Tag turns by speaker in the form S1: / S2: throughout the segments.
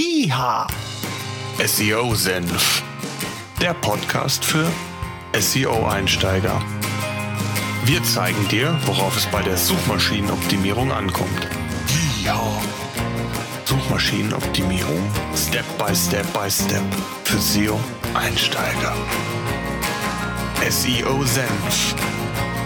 S1: IHA SEO Senf. Der Podcast für SEO-Einsteiger. Wir zeigen dir, worauf es bei der Suchmaschinenoptimierung ankommt. IHA Suchmaschinenoptimierung Step by Step by Step für SEO-Einsteiger. SEO Senf.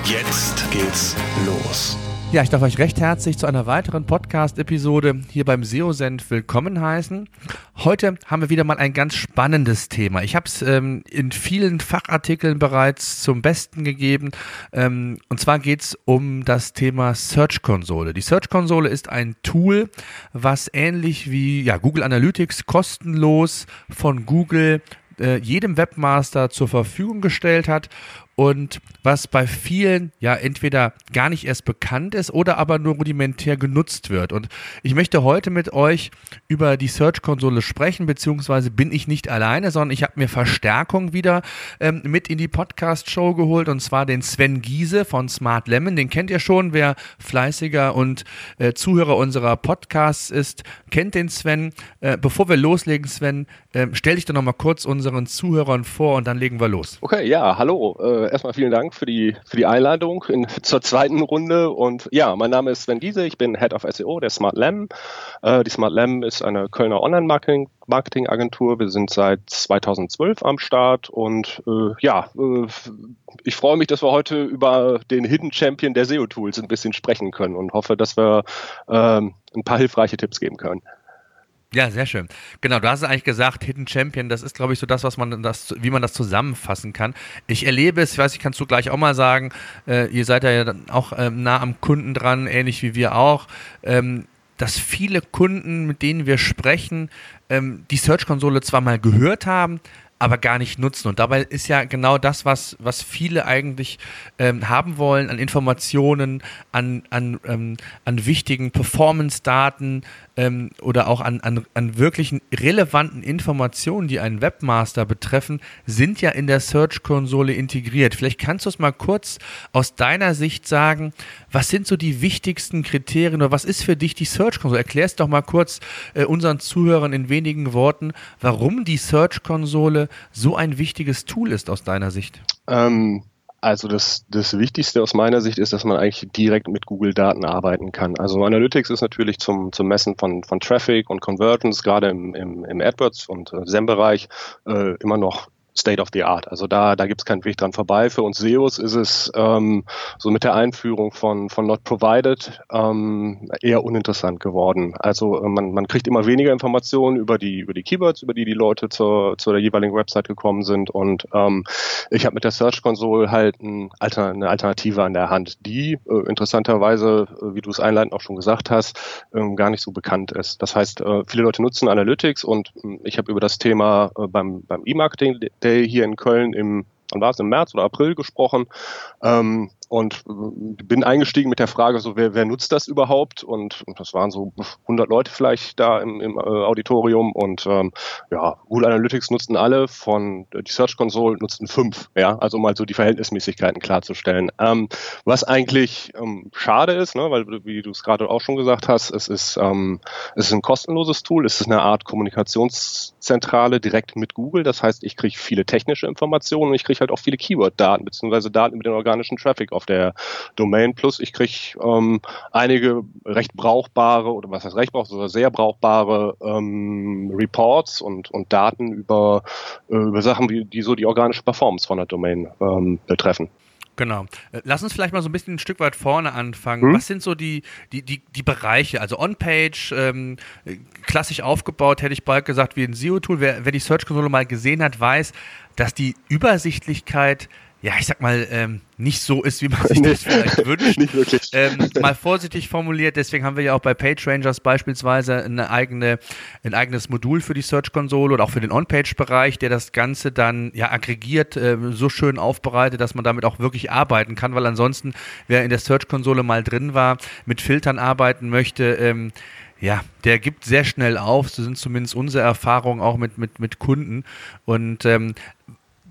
S1: Jetzt geht's los.
S2: Ja, ich darf euch recht herzlich zu einer weiteren Podcast-Episode hier beim SEO-Senf willkommen heißen. Heute haben wir wieder mal ein ganz spannendes Thema. Ich habe es ähm, in vielen Fachartikeln bereits zum Besten gegeben. Ähm, und zwar geht es um das Thema Search-Konsole. Die Search-Konsole ist ein Tool, was ähnlich wie ja, Google Analytics kostenlos von Google äh, jedem Webmaster zur Verfügung gestellt hat und was bei vielen ja entweder gar nicht erst bekannt ist oder aber nur rudimentär genutzt wird. Und ich möchte heute mit euch über die Search-Konsole sprechen, beziehungsweise bin ich nicht alleine, sondern ich habe mir Verstärkung wieder ähm, mit in die Podcast-Show geholt und zwar den Sven Giese von Smart Lemon. Den kennt ihr schon, wer fleißiger und äh, Zuhörer unserer Podcasts ist, kennt den Sven. Äh, bevor wir loslegen, Sven, äh, stell dich doch nochmal kurz unseren Zuhörern vor und dann legen wir los.
S3: Okay, ja, hallo. Äh, erstmal vielen Dank für die, für die Einladung in, zur zweiten Runde. Und ja, mein Name ist Sven Giese, ich bin Head of SEO der Smart Lam. Äh, die Smart Lam ist eine Kölner Online-Marketing-Agentur. Wir sind seit 2012 am Start und äh, ja, äh, ich freue mich, dass wir heute über den Hidden Champion der SEO-Tools ein bisschen sprechen können und hoffe, dass wir ähm, ein paar hilfreiche Tipps geben können.
S2: Ja, sehr schön. Genau, du hast eigentlich gesagt, Hidden Champion, das ist, glaube ich, so das, was man das, wie man das zusammenfassen kann. Ich erlebe es, ich weiß, ich kannst du gleich auch mal sagen, äh, ihr seid ja dann auch ähm, nah am Kunden dran, ähnlich wie wir auch. Ähm, dass viele Kunden, mit denen wir sprechen, ähm, die Search-Konsole zwar mal gehört haben, aber gar nicht nutzen. Und dabei ist ja genau das, was, was viele eigentlich ähm, haben wollen an Informationen, an, an, ähm, an wichtigen Performance-Daten, ähm, oder auch an, an, an wirklichen relevanten Informationen, die einen Webmaster betreffen, sind ja in der Search-Konsole integriert. Vielleicht kannst du es mal kurz aus deiner Sicht sagen, was sind so die wichtigsten Kriterien oder was ist für dich die Search-Konsole? Erklär es doch mal kurz äh, unseren Zuhörern in wenigen Worten, warum die Search-Konsole so ein wichtiges Tool ist aus deiner Sicht.
S3: Ähm, also das, das Wichtigste aus meiner Sicht ist, dass man eigentlich direkt mit Google-Daten arbeiten kann. Also Analytics ist natürlich zum, zum Messen von, von Traffic und Conversions, gerade im, im, im AdWords und äh, SEM-Bereich, äh, immer noch State of the Art. Also da, da gibt es keinen Weg dran vorbei. Für uns SEOs ist es ähm, so mit der Einführung von, von Not Provided ähm, eher uninteressant geworden. Also äh, man, man kriegt immer weniger Informationen über die, über die Keywords, über die die Leute zur, zur jeweiligen Website gekommen sind. Und ähm, ich habe mit der Search Console halt ein Alter, eine Alternative an der Hand, die äh, interessanterweise, äh, wie du es einleitend auch schon gesagt hast, ähm, gar nicht so bekannt ist. Das heißt, äh, viele Leute nutzen Analytics und äh, ich habe über das Thema äh, beim, beim E-Marketing Day hier in Köln im, wann war es, im März oder April gesprochen. Ähm, und äh, bin eingestiegen mit der Frage, so wer, wer nutzt das überhaupt? Und das waren so 100 Leute vielleicht da im, im äh, Auditorium und ähm, ja, Google Analytics nutzten alle, von äh, die Search Console nutzten fünf, ja, also um mal so die Verhältnismäßigkeiten klarzustellen. Ähm, was eigentlich ähm, schade ist, ne, weil wie du es gerade auch schon gesagt hast, es ist ähm, es ist ein kostenloses Tool, es ist eine Art Kommunikationszentrale direkt mit Google. Das heißt, ich kriege viele technische Informationen und ich kriege halt auch viele Keyword-Daten beziehungsweise Daten über den organischen Traffic auf auf der Domain. Plus ich kriege ähm, einige recht brauchbare oder was heißt recht brauchbare, sehr brauchbare ähm, Reports und, und Daten über, äh, über Sachen, die, die so die organische Performance von der Domain ähm, betreffen.
S2: Genau. Äh, lass uns vielleicht mal so ein bisschen ein Stück weit vorne anfangen. Hm? Was sind so die, die, die, die Bereiche? Also On-Page, ähm, klassisch aufgebaut, hätte ich bald gesagt, wie ein SEO-Tool. Wer, wer die Search-Konsole mal gesehen hat, weiß, dass die Übersichtlichkeit ja, ich sag mal, ähm, nicht so ist, wie man sich das vielleicht wünscht. Nicht wirklich. Ähm, mal vorsichtig formuliert, deswegen haben wir ja auch bei PageRangers beispielsweise eine eigene, ein eigenes Modul für die Search-Konsole oder auch für den On-Page-Bereich, der das Ganze dann ja aggregiert, äh, so schön aufbereitet, dass man damit auch wirklich arbeiten kann, weil ansonsten, wer in der Search-Konsole mal drin war, mit Filtern arbeiten möchte, ähm, ja, der gibt sehr schnell auf. So sind zumindest unsere Erfahrungen auch mit, mit, mit Kunden. Und ähm,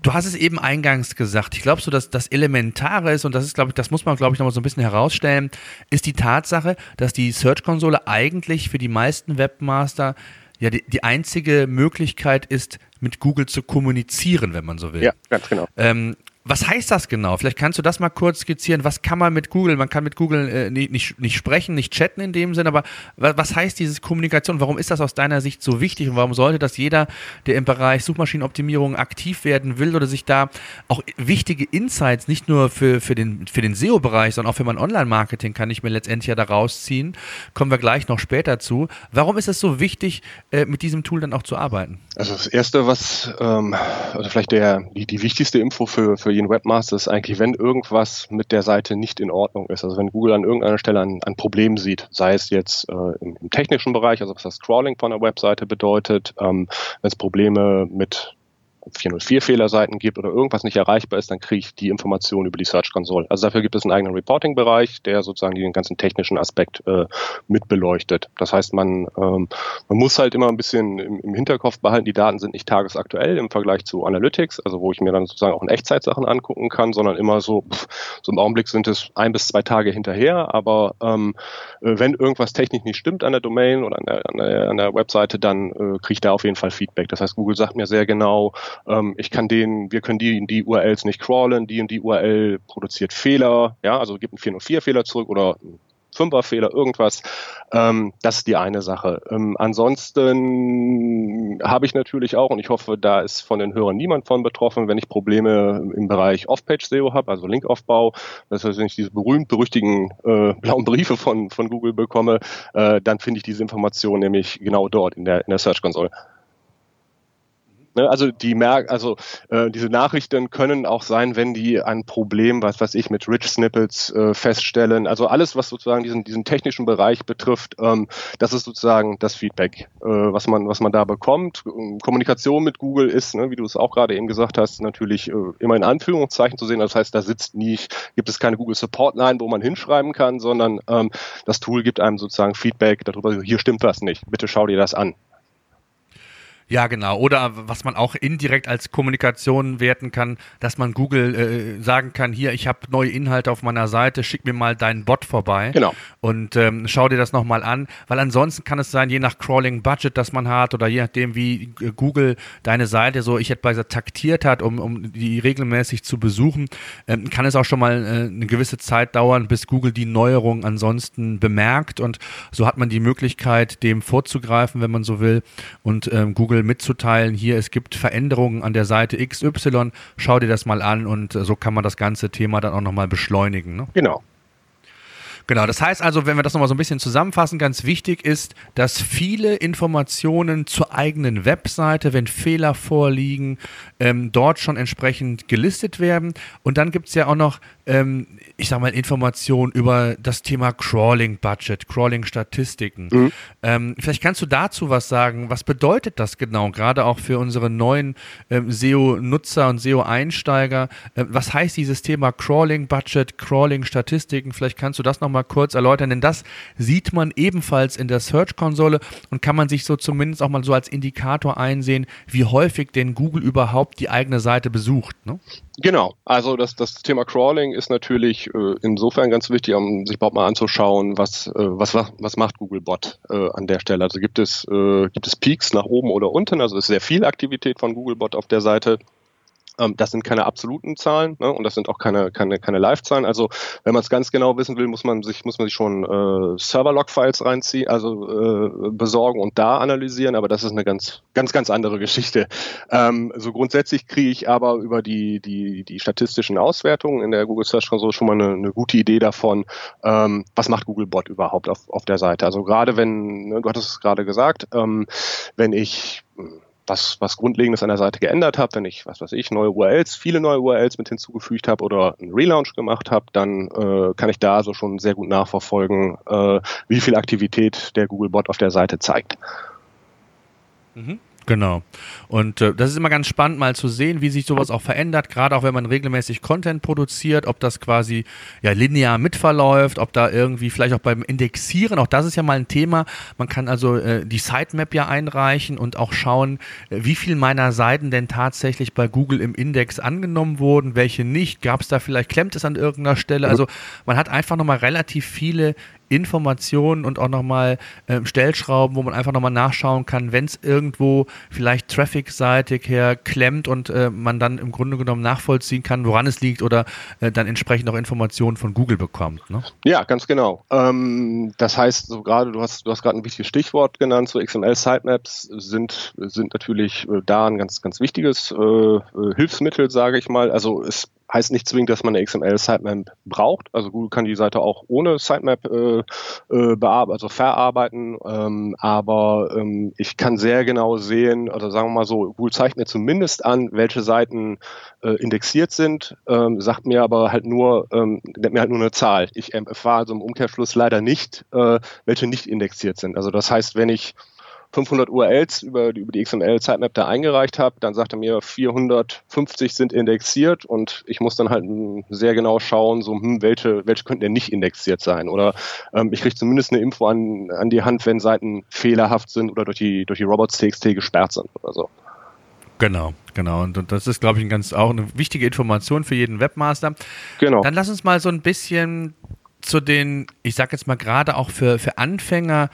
S2: Du hast es eben eingangs gesagt. Ich glaube so, dass das Elementare ist, und das ist, glaube ich, das muss man, glaube ich, nochmal so ein bisschen herausstellen, ist die Tatsache, dass die Search-Konsole eigentlich für die meisten Webmaster ja die, die einzige Möglichkeit ist, mit Google zu kommunizieren, wenn man so will.
S3: Ja, ganz genau.
S2: Ähm, was heißt das genau? Vielleicht kannst du das mal kurz skizzieren. Was kann man mit Google? Man kann mit Google äh, nicht, nicht, sprechen, nicht chatten in dem Sinn, aber was heißt diese Kommunikation? Warum ist das aus deiner Sicht so wichtig und warum sollte das jeder, der im Bereich Suchmaschinenoptimierung aktiv werden will oder sich da auch wichtige Insights nicht nur für, für den, für den SEO-Bereich, sondern auch für mein Online-Marketing kann ich mir letztendlich ja da rausziehen? Kommen wir gleich noch später zu. Warum ist es so wichtig, äh, mit diesem Tool dann auch zu arbeiten?
S3: Also das Erste, was, ähm, also vielleicht der, die, die wichtigste Info für, für jeden Webmaster ist eigentlich, wenn irgendwas mit der Seite nicht in Ordnung ist. Also wenn Google an irgendeiner Stelle ein, ein Problem sieht, sei es jetzt äh, im, im, technischen Bereich, also was das Crawling von der Webseite bedeutet, ähm, wenn es Probleme mit 404-Fehlerseiten gibt oder irgendwas nicht erreichbar ist, dann kriege ich die Information über die Search Console. Also dafür gibt es einen eigenen Reporting-Bereich, der sozusagen den ganzen technischen Aspekt äh, mit beleuchtet. Das heißt, man, ähm, man muss halt immer ein bisschen im, im, Hinterkopf behalten, die Daten sind nicht tagesaktuell im Vergleich zu Analytics, also wo ich mir dann sozusagen auch in Echtzeitsachen angucken kann, sondern immer so, pff, so im Augenblick sind es ein bis zwei Tage hinterher, aber ähm, äh, wenn irgendwas technisch nicht stimmt an der Domain oder an der, an der, an der Webseite, dann äh, kriege ich da auf jeden Fall Feedback. Das heißt, Google sagt mir sehr genau, ähm, ich kann den, wir können die, die URLs nicht crawlen, die und die URL produziert Fehler, ja, also gibt einen 404-Fehler zurück oder Fünferfehler, irgendwas. Ähm, das ist die eine Sache. Ähm, ansonsten habe ich natürlich auch, und ich hoffe, da ist von den Hörern niemand von betroffen, wenn ich Probleme im Bereich Off-Page-SEO habe, also Linkaufbau, das heißt, wenn ich diese berühmt-berüchtigen äh, blauen Briefe von, von Google bekomme, äh, dann finde ich diese Information nämlich genau dort in der, in der Search Console. Ne? Also die merk also äh, diese Nachrichten können auch sein, wenn die ein Problem, was weiß ich, mit Rich Snippets äh, feststellen. Also alles, was sozusagen diesen, diesen technischen Bereich betrifft, ähm, das ist sozusagen das Feedback, äh, was man, was man da bekommt. Kommunikation mit Google ist, ne, wie du es auch gerade eben gesagt hast, natürlich äh, immer in Anführungszeichen zu sehen. Das heißt, da sitzt nicht, gibt es keine Google Support Line, wo man hinschreiben kann, sondern ähm, das Tool gibt einem sozusagen Feedback darüber, hier stimmt was nicht. Bitte schau dir das an.
S2: Ja, genau. Oder was man auch indirekt als Kommunikation werten kann, dass man Google äh, sagen kann, hier, ich habe neue Inhalte auf meiner Seite, schick mir mal deinen Bot vorbei.
S3: Genau.
S2: Und ähm, schau dir das nochmal an, weil ansonsten kann es sein, je nach Crawling-Budget, das man hat oder je nachdem, wie äh, Google deine Seite so, ich hätte bei taktiert hat, um, um die regelmäßig zu besuchen, ähm, kann es auch schon mal äh, eine gewisse Zeit dauern, bis Google die Neuerung ansonsten bemerkt und so hat man die Möglichkeit, dem vorzugreifen, wenn man so will und ähm, Google mitzuteilen, hier, es gibt Veränderungen an der Seite XY, schau dir das mal an und äh, so kann man das ganze Thema dann auch nochmal beschleunigen. Ne?
S3: Genau.
S2: Genau, das heißt also, wenn wir das nochmal so ein bisschen zusammenfassen, ganz wichtig ist, dass viele Informationen zur eigenen Webseite, wenn Fehler vorliegen, ähm, dort schon entsprechend gelistet werden. Und dann gibt es ja auch noch ähm, ich sag mal, Informationen über das Thema Crawling-Budget, Crawling-Statistiken. Mhm. Ähm, vielleicht kannst du dazu was sagen. Was bedeutet das genau, gerade auch für unsere neuen ähm, SEO-Nutzer und SEO-Einsteiger? Ähm, was heißt dieses Thema Crawling-Budget, Crawling-Statistiken? Vielleicht kannst du das nochmal kurz erläutern, denn das sieht man ebenfalls in der Search-Konsole und kann man sich so zumindest auch mal so als Indikator einsehen, wie häufig denn Google überhaupt die eigene Seite besucht. Ne?
S3: Genau, also das, das Thema Crawling ist natürlich äh, insofern ganz wichtig, um sich überhaupt mal anzuschauen, was, äh, was, was macht Googlebot äh, an der Stelle. Also gibt es, äh, gibt es Peaks nach oben oder unten, also ist sehr viel Aktivität von Googlebot auf der Seite. Ähm, das sind keine absoluten Zahlen ne? und das sind auch keine, keine, keine Live-Zahlen. Also wenn man es ganz genau wissen will, muss man sich, muss man sich schon äh, Server-Log-Files reinziehen, also äh, besorgen und da analysieren, aber das ist eine ganz, ganz, ganz andere Geschichte. Ähm, so grundsätzlich kriege ich aber über die, die, die statistischen Auswertungen in der Google Search Console schon mal eine, eine gute Idee davon, ähm, was macht Googlebot überhaupt auf, auf der Seite. Also gerade wenn, ne, du hattest es gerade gesagt, ähm, wenn ich was, was Grundlegendes an der Seite geändert habe, wenn ich, was weiß ich, neue URLs, viele neue URLs mit hinzugefügt habe oder einen Relaunch gemacht habe, dann äh, kann ich da also schon sehr gut nachverfolgen, äh, wie viel Aktivität der Googlebot auf der Seite zeigt.
S2: Mhm. Genau. Und äh, das ist immer ganz spannend, mal zu sehen, wie sich sowas auch verändert, gerade auch wenn man regelmäßig Content produziert, ob das quasi ja linear mitverläuft, ob da irgendwie vielleicht auch beim Indexieren, auch das ist ja mal ein Thema. Man kann also äh, die Sitemap ja einreichen und auch schauen, äh, wie viel meiner Seiten denn tatsächlich bei Google im Index angenommen wurden, welche nicht. Gab es da vielleicht, klemmt es an irgendeiner Stelle? Also man hat einfach nochmal relativ viele Informationen und auch nochmal äh, Stellschrauben, wo man einfach nochmal nachschauen kann, wenn es irgendwo vielleicht traffic-seitig her klemmt und äh, man dann im Grunde genommen nachvollziehen kann, woran es liegt oder äh, dann entsprechend auch Informationen von Google bekommt. Ne?
S3: Ja, ganz genau. Ähm, das heißt, so gerade, du hast, du hast gerade ein wichtiges Stichwort genannt, so XML-Sitemaps sind, sind natürlich äh, da ein ganz, ganz wichtiges äh, äh Hilfsmittel, sage ich mal. Also es Heißt nicht zwingend, dass man eine XML-Sitemap braucht. Also Google kann die Seite auch ohne Sitemap äh, äh, bearbeiten, also verarbeiten. Ähm, aber ähm, ich kann sehr genau sehen, oder sagen wir mal so, Google zeigt mir zumindest an, welche Seiten äh, indexiert sind, ähm, sagt mir aber halt nur, ähm, nennt mir halt nur eine Zahl. Ich erfahre also im Umkehrschluss leider nicht, äh, welche nicht indexiert sind. Also das heißt, wenn ich 500 URLs über, über die XML-Sitemap da eingereicht habe, dann sagt er mir, 450 sind indexiert und ich muss dann halt sehr genau schauen, so, hm, welche, welche könnten denn nicht indexiert sein? Oder ähm, ich kriege zumindest eine Info an, an die Hand, wenn Seiten fehlerhaft sind oder durch die, durch die Robots.txt gesperrt sind oder so.
S2: Genau, genau. Und, und das ist, glaube ich, ein ganz, auch eine wichtige Information für jeden Webmaster. Genau. Dann lass uns mal so ein bisschen zu den, ich sage jetzt mal gerade auch für, für Anfänger,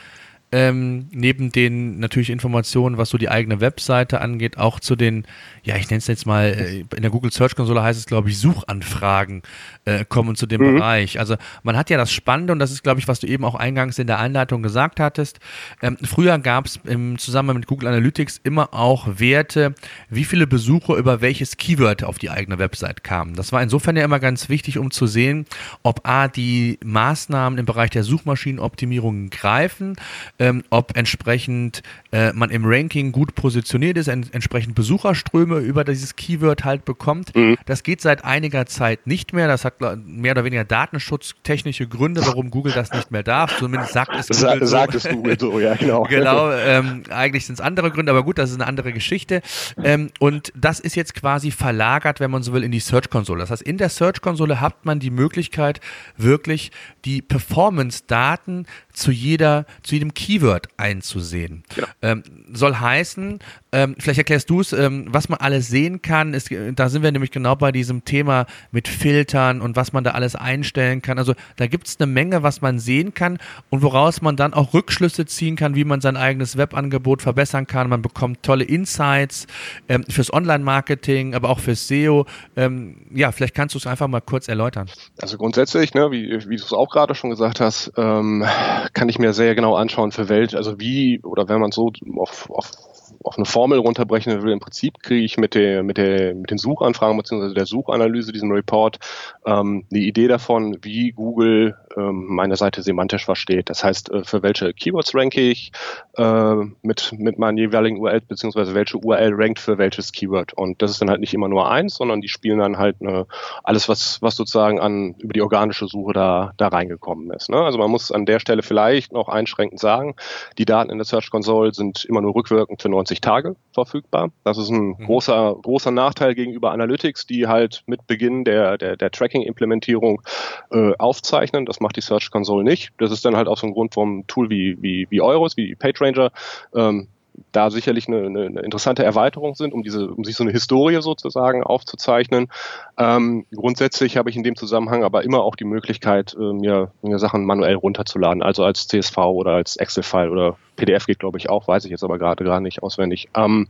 S2: ähm, neben den natürlich Informationen, was so die eigene Webseite angeht, auch zu den, ja, ich nenne es jetzt mal, äh, in der Google Search Konsole heißt es, glaube ich, Suchanfragen äh, kommen zu dem mhm. Bereich. Also man hat ja das Spannende, und das ist, glaube ich, was du eben auch eingangs in der Einleitung gesagt hattest. Ähm, früher gab es im Zusammenhang mit Google Analytics immer auch Werte, wie viele Besucher über welches Keyword auf die eigene Website kamen. Das war insofern ja immer ganz wichtig, um zu sehen, ob A, die Maßnahmen im Bereich der Suchmaschinenoptimierung greifen, ähm, ob entsprechend äh, man im Ranking gut positioniert ist, en entsprechend Besucherströme über dieses Keyword halt bekommt. Mhm. Das geht seit einiger Zeit nicht mehr. Das hat mehr oder weniger datenschutztechnische Gründe, warum Google das nicht mehr darf. Zumindest sagt es Google.
S3: Sa sagt es Google so, ja, genau.
S2: genau, ähm, eigentlich sind es andere Gründe, aber gut, das ist eine andere Geschichte. Ähm, und das ist jetzt quasi verlagert, wenn man so will, in die Search-Konsole. Das heißt, in der Search-Konsole hat man die Möglichkeit, wirklich die Performance-Daten zu jeder, zu jedem Keyword einzusehen. Genau. Ähm, soll heißen, ähm, vielleicht erklärst du es, ähm, was man alles sehen kann. Ist, da sind wir nämlich genau bei diesem Thema mit Filtern und was man da alles einstellen kann. Also da gibt es eine Menge, was man sehen kann und woraus man dann auch Rückschlüsse ziehen kann, wie man sein eigenes Webangebot verbessern kann. Man bekommt tolle Insights ähm, fürs Online-Marketing, aber auch fürs SEO. Ähm, ja, vielleicht kannst du es einfach mal kurz erläutern.
S3: Also grundsätzlich, ne, wie, wie du es auch gerade schon gesagt hast, ähm, kann ich mir sehr genau anschauen, für welche, also wie oder wenn man so auf, auf auf eine Formel runterbrechen will, im Prinzip kriege ich mit, der, mit, der, mit den Suchanfragen bzw. der Suchanalyse, diesem Report, ähm, eine Idee davon, wie Google meine Seite semantisch versteht. Das heißt, äh, für welche Keywords ranke ich äh, mit, mit meinen jeweiligen URLs bzw. welche URL rankt für welches Keyword. Und das ist dann halt nicht immer nur eins, sondern die spielen dann halt eine, alles, was, was sozusagen an über die organische Suche da, da reingekommen ist. Ne? Also man muss an der Stelle vielleicht noch einschränkend sagen, die Daten in der Search Console sind immer nur rückwirkend für 90 Tage verfügbar. Das ist ein mhm. großer, großer Nachteil gegenüber Analytics, die halt mit Beginn der, der, der Tracking-Implementierung äh, aufzeichnen. Das macht die Search Console nicht. Das ist dann halt auch so ein Grund vom Tool wie, wie, wie Euros, wie PageRanger, ähm, da sicherlich eine, eine, interessante Erweiterung sind, um diese, um sich so eine Historie sozusagen aufzuzeichnen. Ähm, grundsätzlich habe ich in dem Zusammenhang aber immer auch die Möglichkeit, äh, mir, mir Sachen manuell runterzuladen, also als CSV oder als Excel-File oder PDF geht, glaube ich, auch, weiß ich jetzt aber gerade gar nicht auswendig, ähm,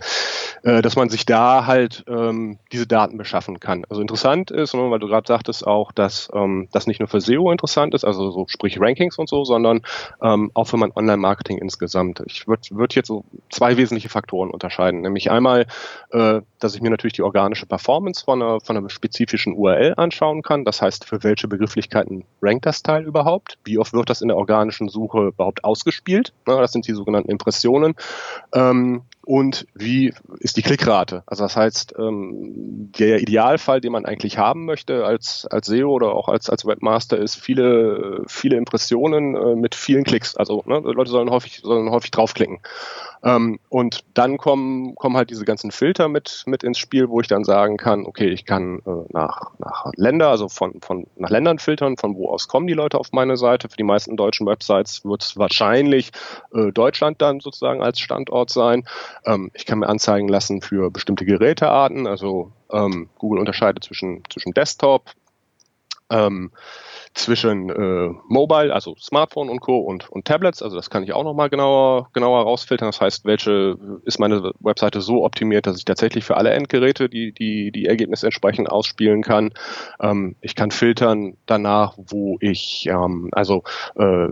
S3: äh, dass man sich da halt ähm, diese Daten beschaffen kann. Also interessant ist, ne, weil du gerade sagtest auch, dass ähm, das nicht nur für SEO interessant ist, also so sprich Rankings und so, sondern ähm, auch für mein Online-Marketing insgesamt. Ich würde würd jetzt so zwei wesentliche Faktoren unterscheiden, nämlich einmal, äh, dass ich mir natürlich die organische Performance von einer, von einer spezifischen URL anschauen kann. Das heißt, für welche Begrifflichkeiten rankt das Teil überhaupt? Wie oft wird das in der organischen Suche überhaupt ausgespielt? Na, das sind die sogenannten Impressionen. Ähm, und wie ist die Klickrate? Also das heißt, ähm, der Idealfall, den man eigentlich haben möchte als, als SEO oder auch als, als Webmaster, ist viele, viele Impressionen äh, mit vielen Klicks. Also ne, Leute sollen häufig, sollen häufig draufklicken. Ähm, und dann kommen, kommen halt diese ganzen Filter mit, mit ins Spiel, wo ich dann sagen kann, okay, ich kann äh, nach, nach Länder, also von, von nach Ländern filtern, von wo aus kommen die Leute auf meine Seite. Für die meisten deutschen Websites wird es wahrscheinlich äh, Deutschland dann sozusagen als Standort sein. Ähm, ich kann mir anzeigen lassen für bestimmte Gerätearten, also ähm, Google unterscheidet zwischen, zwischen Desktop, ähm, zwischen äh, Mobile, also Smartphone und Co. und, und Tablets. Also das kann ich auch nochmal genauer, genauer rausfiltern. Das heißt, welche ist meine Webseite so optimiert, dass ich tatsächlich für alle Endgeräte die, die, die Ergebnisse entsprechend ausspielen kann. Ähm, ich kann filtern danach, wo ich, ähm, also äh,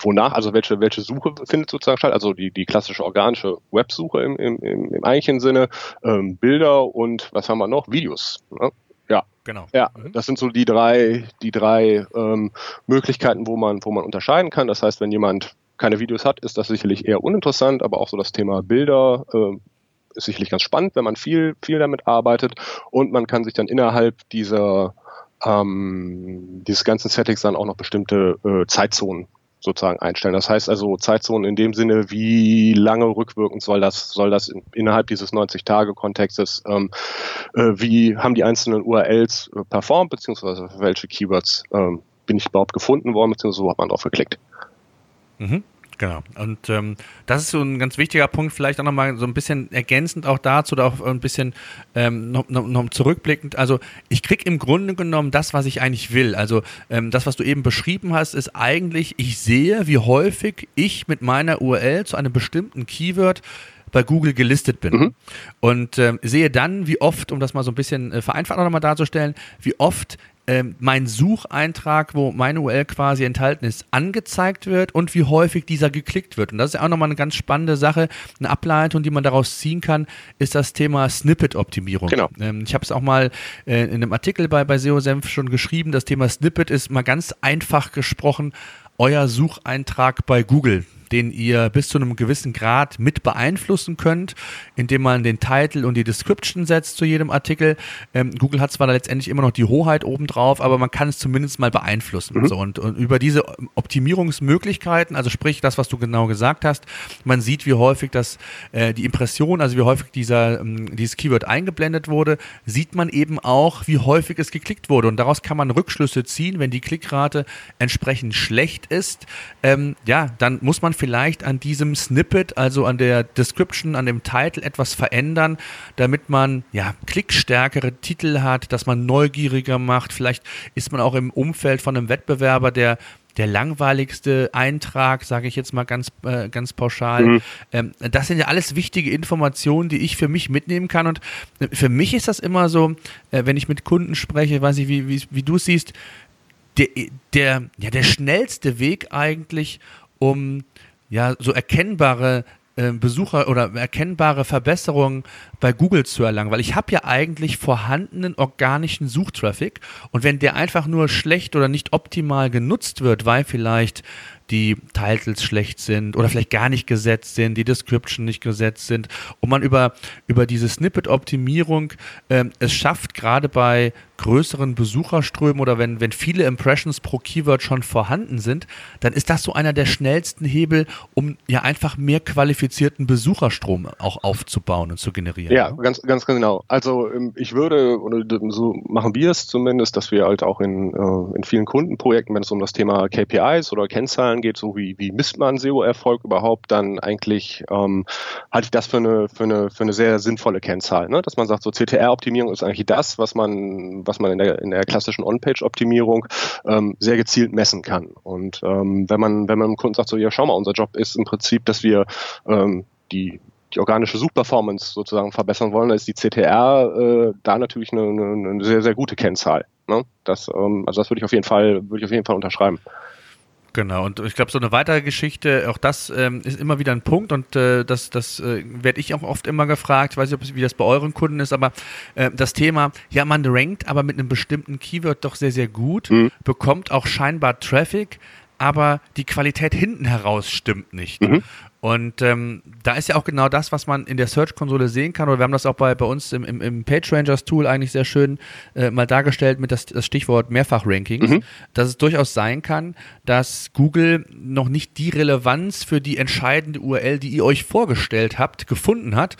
S3: wonach, also welche, welche Suche findet sozusagen statt, also die, die klassische organische Websuche im, im, im, im eigentlichen Sinne, ähm, Bilder und was haben wir noch? Videos. Ne? Ja, genau. Ja, mhm. das sind so die drei, die drei ähm, Möglichkeiten, wo man, wo man unterscheiden kann. Das heißt, wenn jemand keine Videos hat, ist das sicherlich eher uninteressant, aber auch so das Thema Bilder äh, ist sicherlich ganz spannend, wenn man viel, viel damit arbeitet und man kann sich dann innerhalb dieser ähm, dieses ganzen Settings dann auch noch bestimmte äh, Zeitzonen sozusagen einstellen. Das heißt also Zeitzonen in dem Sinne, wie lange rückwirkend soll das, soll das in, innerhalb dieses 90-Tage-Kontextes, ähm, äh, wie haben die einzelnen URLs äh, performt, beziehungsweise welche Keywords ähm, bin ich überhaupt gefunden worden, beziehungsweise wo hat man drauf geklickt.
S2: Mhm. Genau. Und ähm, das ist so ein ganz wichtiger Punkt, vielleicht auch nochmal so ein bisschen ergänzend auch dazu oder auch ein bisschen ähm, noch, noch, noch zurückblickend. Also ich kriege im Grunde genommen das, was ich eigentlich will. Also ähm, das, was du eben beschrieben hast, ist eigentlich, ich sehe, wie häufig ich mit meiner URL zu einem bestimmten Keyword bei Google gelistet bin. Mhm. Und ähm, sehe dann, wie oft, um das mal so ein bisschen äh, vereinfacht nochmal darzustellen, wie oft ähm, mein Sucheintrag, wo meine URL quasi enthalten ist, angezeigt wird und wie häufig dieser geklickt wird. Und das ist auch nochmal eine ganz spannende Sache, eine Ableitung, die man daraus ziehen kann, ist das Thema Snippet-Optimierung. Genau. Ähm, ich habe es auch mal äh, in einem Artikel bei, bei SEO Senf schon geschrieben. Das Thema Snippet ist mal ganz einfach gesprochen euer Sucheintrag bei Google den ihr bis zu einem gewissen Grad mit beeinflussen könnt, indem man den Titel und die Description setzt zu jedem Artikel. Ähm, Google hat zwar da letztendlich immer noch die Hoheit obendrauf, aber man kann es zumindest mal beeinflussen. Mhm. So, und, und, über diese Optimierungsmöglichkeiten, also sprich das, was du genau gesagt hast, man sieht, wie häufig das, äh, die Impression, also wie häufig dieser, ähm, dieses Keyword eingeblendet wurde, sieht man eben auch, wie häufig es geklickt wurde. Und daraus kann man Rückschlüsse ziehen, wenn die Klickrate entsprechend schlecht ist. Ähm, ja, dann muss man vielleicht an diesem Snippet, also an der Description, an dem Titel etwas verändern, damit man ja klickstärkere Titel hat, dass man neugieriger macht. Vielleicht ist man auch im Umfeld von einem Wettbewerber, der der langweiligste Eintrag, sage ich jetzt mal ganz, äh, ganz pauschal. Mhm. Ähm, das sind ja alles wichtige Informationen, die ich für mich mitnehmen kann. Und äh, für mich ist das immer so, äh, wenn ich mit Kunden spreche, weiß ich, wie, wie, wie du siehst, der, der, ja, der schnellste Weg eigentlich, um ja, so erkennbare äh, Besucher oder erkennbare Verbesserungen bei Google zu erlangen, weil ich habe ja eigentlich vorhandenen organischen Suchtraffic. Und wenn der einfach nur schlecht oder nicht optimal genutzt wird, weil vielleicht die Titles schlecht sind oder vielleicht gar nicht gesetzt sind, die Description nicht gesetzt sind und man über, über diese Snippet-Optimierung ähm, es schafft, gerade bei größeren Besucherströmen oder wenn, wenn viele Impressions pro Keyword schon vorhanden sind, dann ist das so einer der schnellsten Hebel, um ja einfach mehr qualifizierten Besucherstrom auch aufzubauen und zu generieren.
S3: Ja, ganz, ganz genau. Also ähm, ich würde, oder so machen wir es zumindest, dass wir halt auch in, äh, in vielen Kundenprojekten, wenn es um das Thema KPIs oder Kennzahlen geht, so wie, wie misst man SEO-Erfolg überhaupt, dann eigentlich ähm, halte ich das für eine, für eine, für eine sehr sinnvolle Kennzahl. Ne? Dass man sagt, so CTR-Optimierung ist eigentlich das, was man was man in der, in der klassischen On-Page-Optimierung ähm, sehr gezielt messen kann. Und ähm, wenn man, wenn man dem Kunden sagt, so ja, schau mal, unser Job ist im Prinzip, dass wir ähm, die die organische Suchperformance sozusagen verbessern wollen, dann ist die CTR äh, da natürlich eine, eine, eine sehr, sehr gute Kennzahl. Ne? Das, ähm, also das würde ich auf jeden Fall, würde ich auf jeden Fall unterschreiben.
S2: Genau, und ich glaube, so eine weitere Geschichte, auch das ähm, ist immer wieder ein Punkt und äh, das, das äh, werde ich auch oft immer gefragt, ich weiß nicht, wie das bei euren Kunden ist, aber äh, das Thema, ja, man rankt aber mit einem bestimmten Keyword doch sehr, sehr gut, mhm. bekommt auch scheinbar Traffic, aber die Qualität hinten heraus stimmt nicht. Mhm. Und ähm, da ist ja auch genau das, was man in der Search-Konsole sehen kann. Oder wir haben das auch bei, bei uns im, im, im PageRangers-Tool eigentlich sehr schön äh, mal dargestellt mit das, das Stichwort Mehrfach-Rankings, mhm. dass es durchaus sein kann, dass Google noch nicht die Relevanz für die entscheidende URL, die ihr euch vorgestellt habt, gefunden hat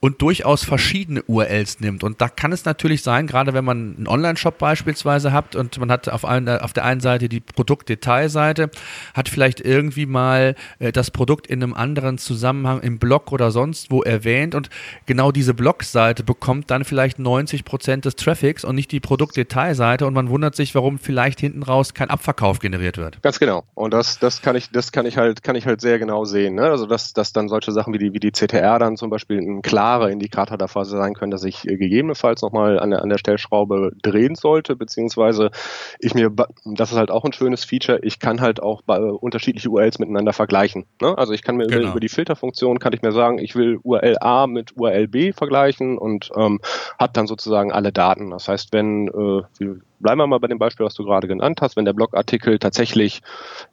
S2: und durchaus verschiedene URLs nimmt. Und da kann es natürlich sein, gerade wenn man einen Online-Shop beispielsweise habt und man hat auf, ein, auf der einen Seite die Produktdetailseite, hat vielleicht irgendwie mal äh, das Produkt in einem anderen anderen Zusammenhang im Blog oder sonst wo erwähnt und genau diese Blogseite bekommt dann vielleicht 90 Prozent des Traffics und nicht die Produktdetailseite und man wundert sich, warum vielleicht hinten raus kein Abverkauf generiert wird.
S3: Ganz genau. Und das, das kann ich, das kann ich halt, kann ich halt sehr genau sehen. Ne? Also dass, dass dann solche Sachen wie die, wie die CTR dann zum Beispiel ein klarer Indikator dafür sein können, dass ich gegebenenfalls nochmal an der, an der Stellschraube drehen sollte, beziehungsweise ich mir, das ist halt auch ein schönes Feature, ich kann halt auch bei unterschiedliche URLs miteinander vergleichen. Ne? Also ich kann mir genau. Über die Filterfunktion kann ich mir sagen, ich will URL A mit URL B vergleichen und ähm, habe dann sozusagen alle Daten. Das heißt, wenn äh, bleiben wir mal bei dem Beispiel, was du gerade genannt hast, wenn der Blogartikel tatsächlich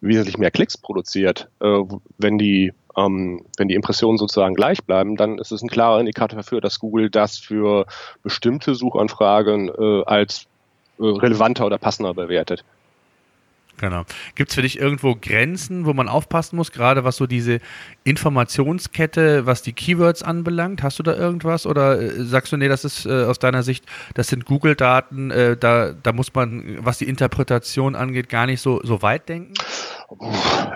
S3: wesentlich mehr Klicks produziert, äh, wenn die ähm, wenn die Impressionen sozusagen gleich bleiben, dann ist es ein klarer Indikator dafür, dass Google das für bestimmte Suchanfragen äh, als äh, relevanter oder passender bewertet.
S2: Genau. Gibt es für dich irgendwo Grenzen, wo man aufpassen muss, gerade was so diese Informationskette, was die Keywords anbelangt? Hast du da irgendwas? Oder äh, sagst du, nee, das ist äh, aus deiner Sicht, das sind Google-Daten, äh, da, da muss man, was die Interpretation angeht, gar nicht so, so weit denken?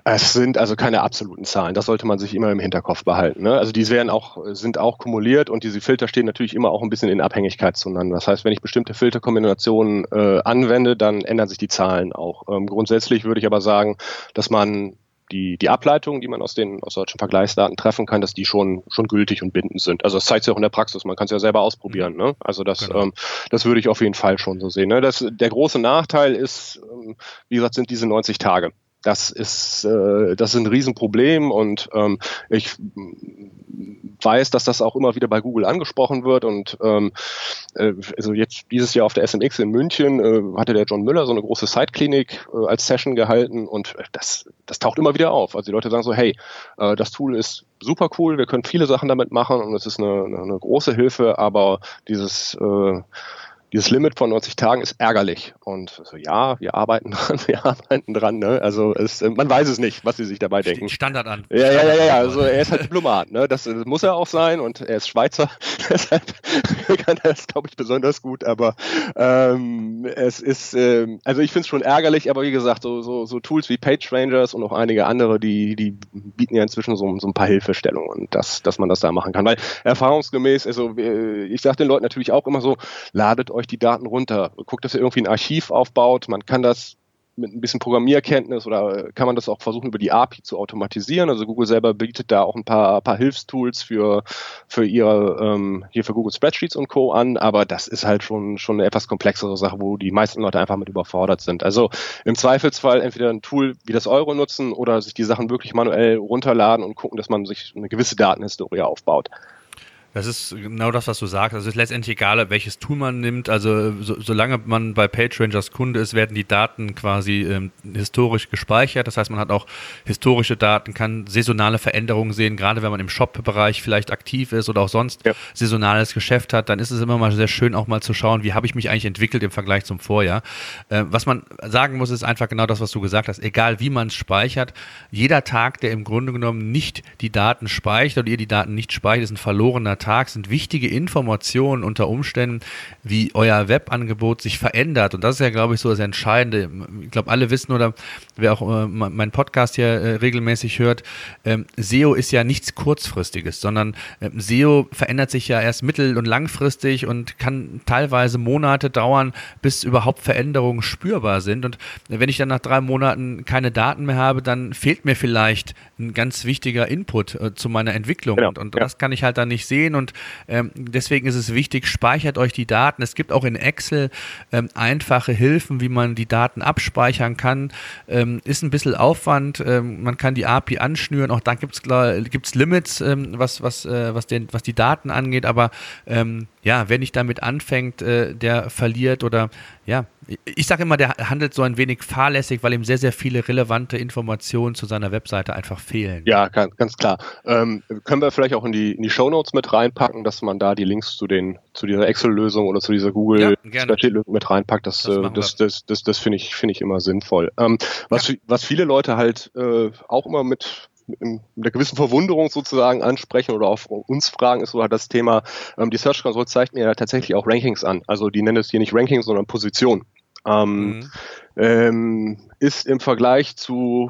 S3: Es sind also keine absoluten Zahlen. Das sollte man sich immer im Hinterkopf behalten. Ne? Also die werden auch, sind auch kumuliert und diese Filter stehen natürlich immer auch ein bisschen in Abhängigkeit zueinander. Das heißt, wenn ich bestimmte Filterkombinationen äh, anwende, dann ändern sich die Zahlen auch. Ähm, grundsätzlich würde ich aber sagen, dass man die, die Ableitungen, die man aus den aus solchen Vergleichsdaten treffen kann, dass die schon schon gültig und bindend sind. Also das zeigt sich auch in der Praxis. Man kann es ja selber ausprobieren. Ne? Also das genau. ähm, das würde ich auf jeden Fall schon so sehen. Ne? Das, der große Nachteil ist, ähm, wie gesagt, sind diese 90 Tage das ist, äh, das ist ein Riesenproblem und ähm, ich weiß, dass das auch immer wieder bei Google angesprochen wird und ähm, äh, also jetzt dieses Jahr auf der SMX in München äh, hatte der John Müller so eine große Site-Klinik äh, als Session gehalten und das, das taucht immer wieder auf. Also die Leute sagen so, hey, äh, das Tool ist super cool, wir können viele Sachen damit machen und es ist eine, eine große Hilfe, aber dieses äh, dieses Limit von 90 Tagen ist ärgerlich. Und so, ja, wir arbeiten dran, wir arbeiten dran. Ne? Also es, man weiß es nicht, was sie sich dabei denken.
S2: Standard an.
S3: Ja, ja, ja, ja. Also er ist halt Diplomat. Ne? Das, das muss er auch sein und er ist Schweizer. Deshalb kann er das, glaube ich, besonders gut. Aber ähm, es ist, ähm, also ich finde es schon ärgerlich, aber wie gesagt, so, so, so Tools wie PageRangers und auch einige andere, die, die bieten ja inzwischen so, so ein paar Hilfestellungen, dass, dass man das da machen kann. Weil erfahrungsgemäß, also ich sage den Leuten natürlich auch immer so, ladet euch euch die Daten runter. Guckt, dass ihr irgendwie ein Archiv aufbaut. Man kann das mit ein bisschen Programmierkenntnis oder kann man das auch versuchen über die API zu automatisieren. Also Google selber bietet da auch ein paar, paar Hilfstools für, für ihre, ähm, hier für Google Spreadsheets und Co. an, aber das ist halt schon, schon eine etwas komplexere Sache, wo die meisten Leute einfach mit überfordert sind. Also im Zweifelsfall entweder ein Tool wie das Euro nutzen oder sich die Sachen wirklich manuell runterladen und gucken, dass man sich eine gewisse Datenhistorie aufbaut.
S2: Das ist genau das, was du sagst. Also es ist letztendlich egal, welches Tool man nimmt. Also so, solange man bei PageRangers Kunde ist, werden die Daten quasi ähm, historisch gespeichert. Das heißt, man hat auch historische Daten, kann saisonale Veränderungen sehen. Gerade wenn man im Shop-Bereich vielleicht aktiv ist oder auch sonst ja. saisonales Geschäft hat, dann ist es immer mal sehr schön, auch mal zu schauen, wie habe ich mich eigentlich entwickelt im Vergleich zum Vorjahr. Äh, was man sagen muss, ist einfach genau das, was du gesagt hast. Egal wie man es speichert, jeder Tag, der im Grunde genommen nicht die Daten speichert oder ihr die Daten nicht speichert, ist ein verlorener Tag sind wichtige Informationen unter Umständen, wie euer Webangebot sich verändert. Und das ist ja, glaube ich, so das Entscheidende. Ich glaube, alle wissen oder wer auch äh, meinen Podcast hier äh, regelmäßig hört, ähm, SEO ist ja nichts Kurzfristiges, sondern äh, SEO verändert sich ja erst mittel- und langfristig und kann teilweise Monate dauern, bis überhaupt Veränderungen spürbar sind. Und wenn ich dann nach drei Monaten keine Daten mehr habe, dann fehlt mir vielleicht ein ganz wichtiger Input äh, zu meiner Entwicklung. Genau, und, und ja. das kann ich halt dann nicht sehen und ähm, deswegen ist es wichtig, speichert euch die Daten. Es gibt auch in Excel ähm, einfache Hilfen, wie man die Daten abspeichern kann. Ähm, ist ein bisschen Aufwand. Ähm, man kann die API anschnüren. Auch da gibt es Limits, ähm, was, was, äh, was, den, was die Daten angeht. Aber ähm, ja, wer nicht damit anfängt, äh, der verliert oder ja, ich sage immer, der handelt so ein wenig fahrlässig, weil ihm sehr, sehr viele relevante Informationen zu seiner Webseite einfach fehlen.
S3: Ja, ganz, ganz klar. Ähm, können wir vielleicht auch in die, in die Show Notes mit reinpacken, dass man da die Links zu den zu dieser Excel-Lösung oder zu dieser Google ja, lösung mit reinpackt. Das, das, äh, das, das, das, das finde ich, finde ich immer sinnvoll. Ähm, was, ja. was viele Leute halt äh, auch immer mit mit einer gewissen Verwunderung sozusagen ansprechen oder auf uns fragen, ist so halt das Thema, ähm, die Search Console zeigt mir ja tatsächlich auch Rankings an. Also die nennen es hier nicht Rankings, sondern Position. Ähm, mhm. ähm, ist im Vergleich zu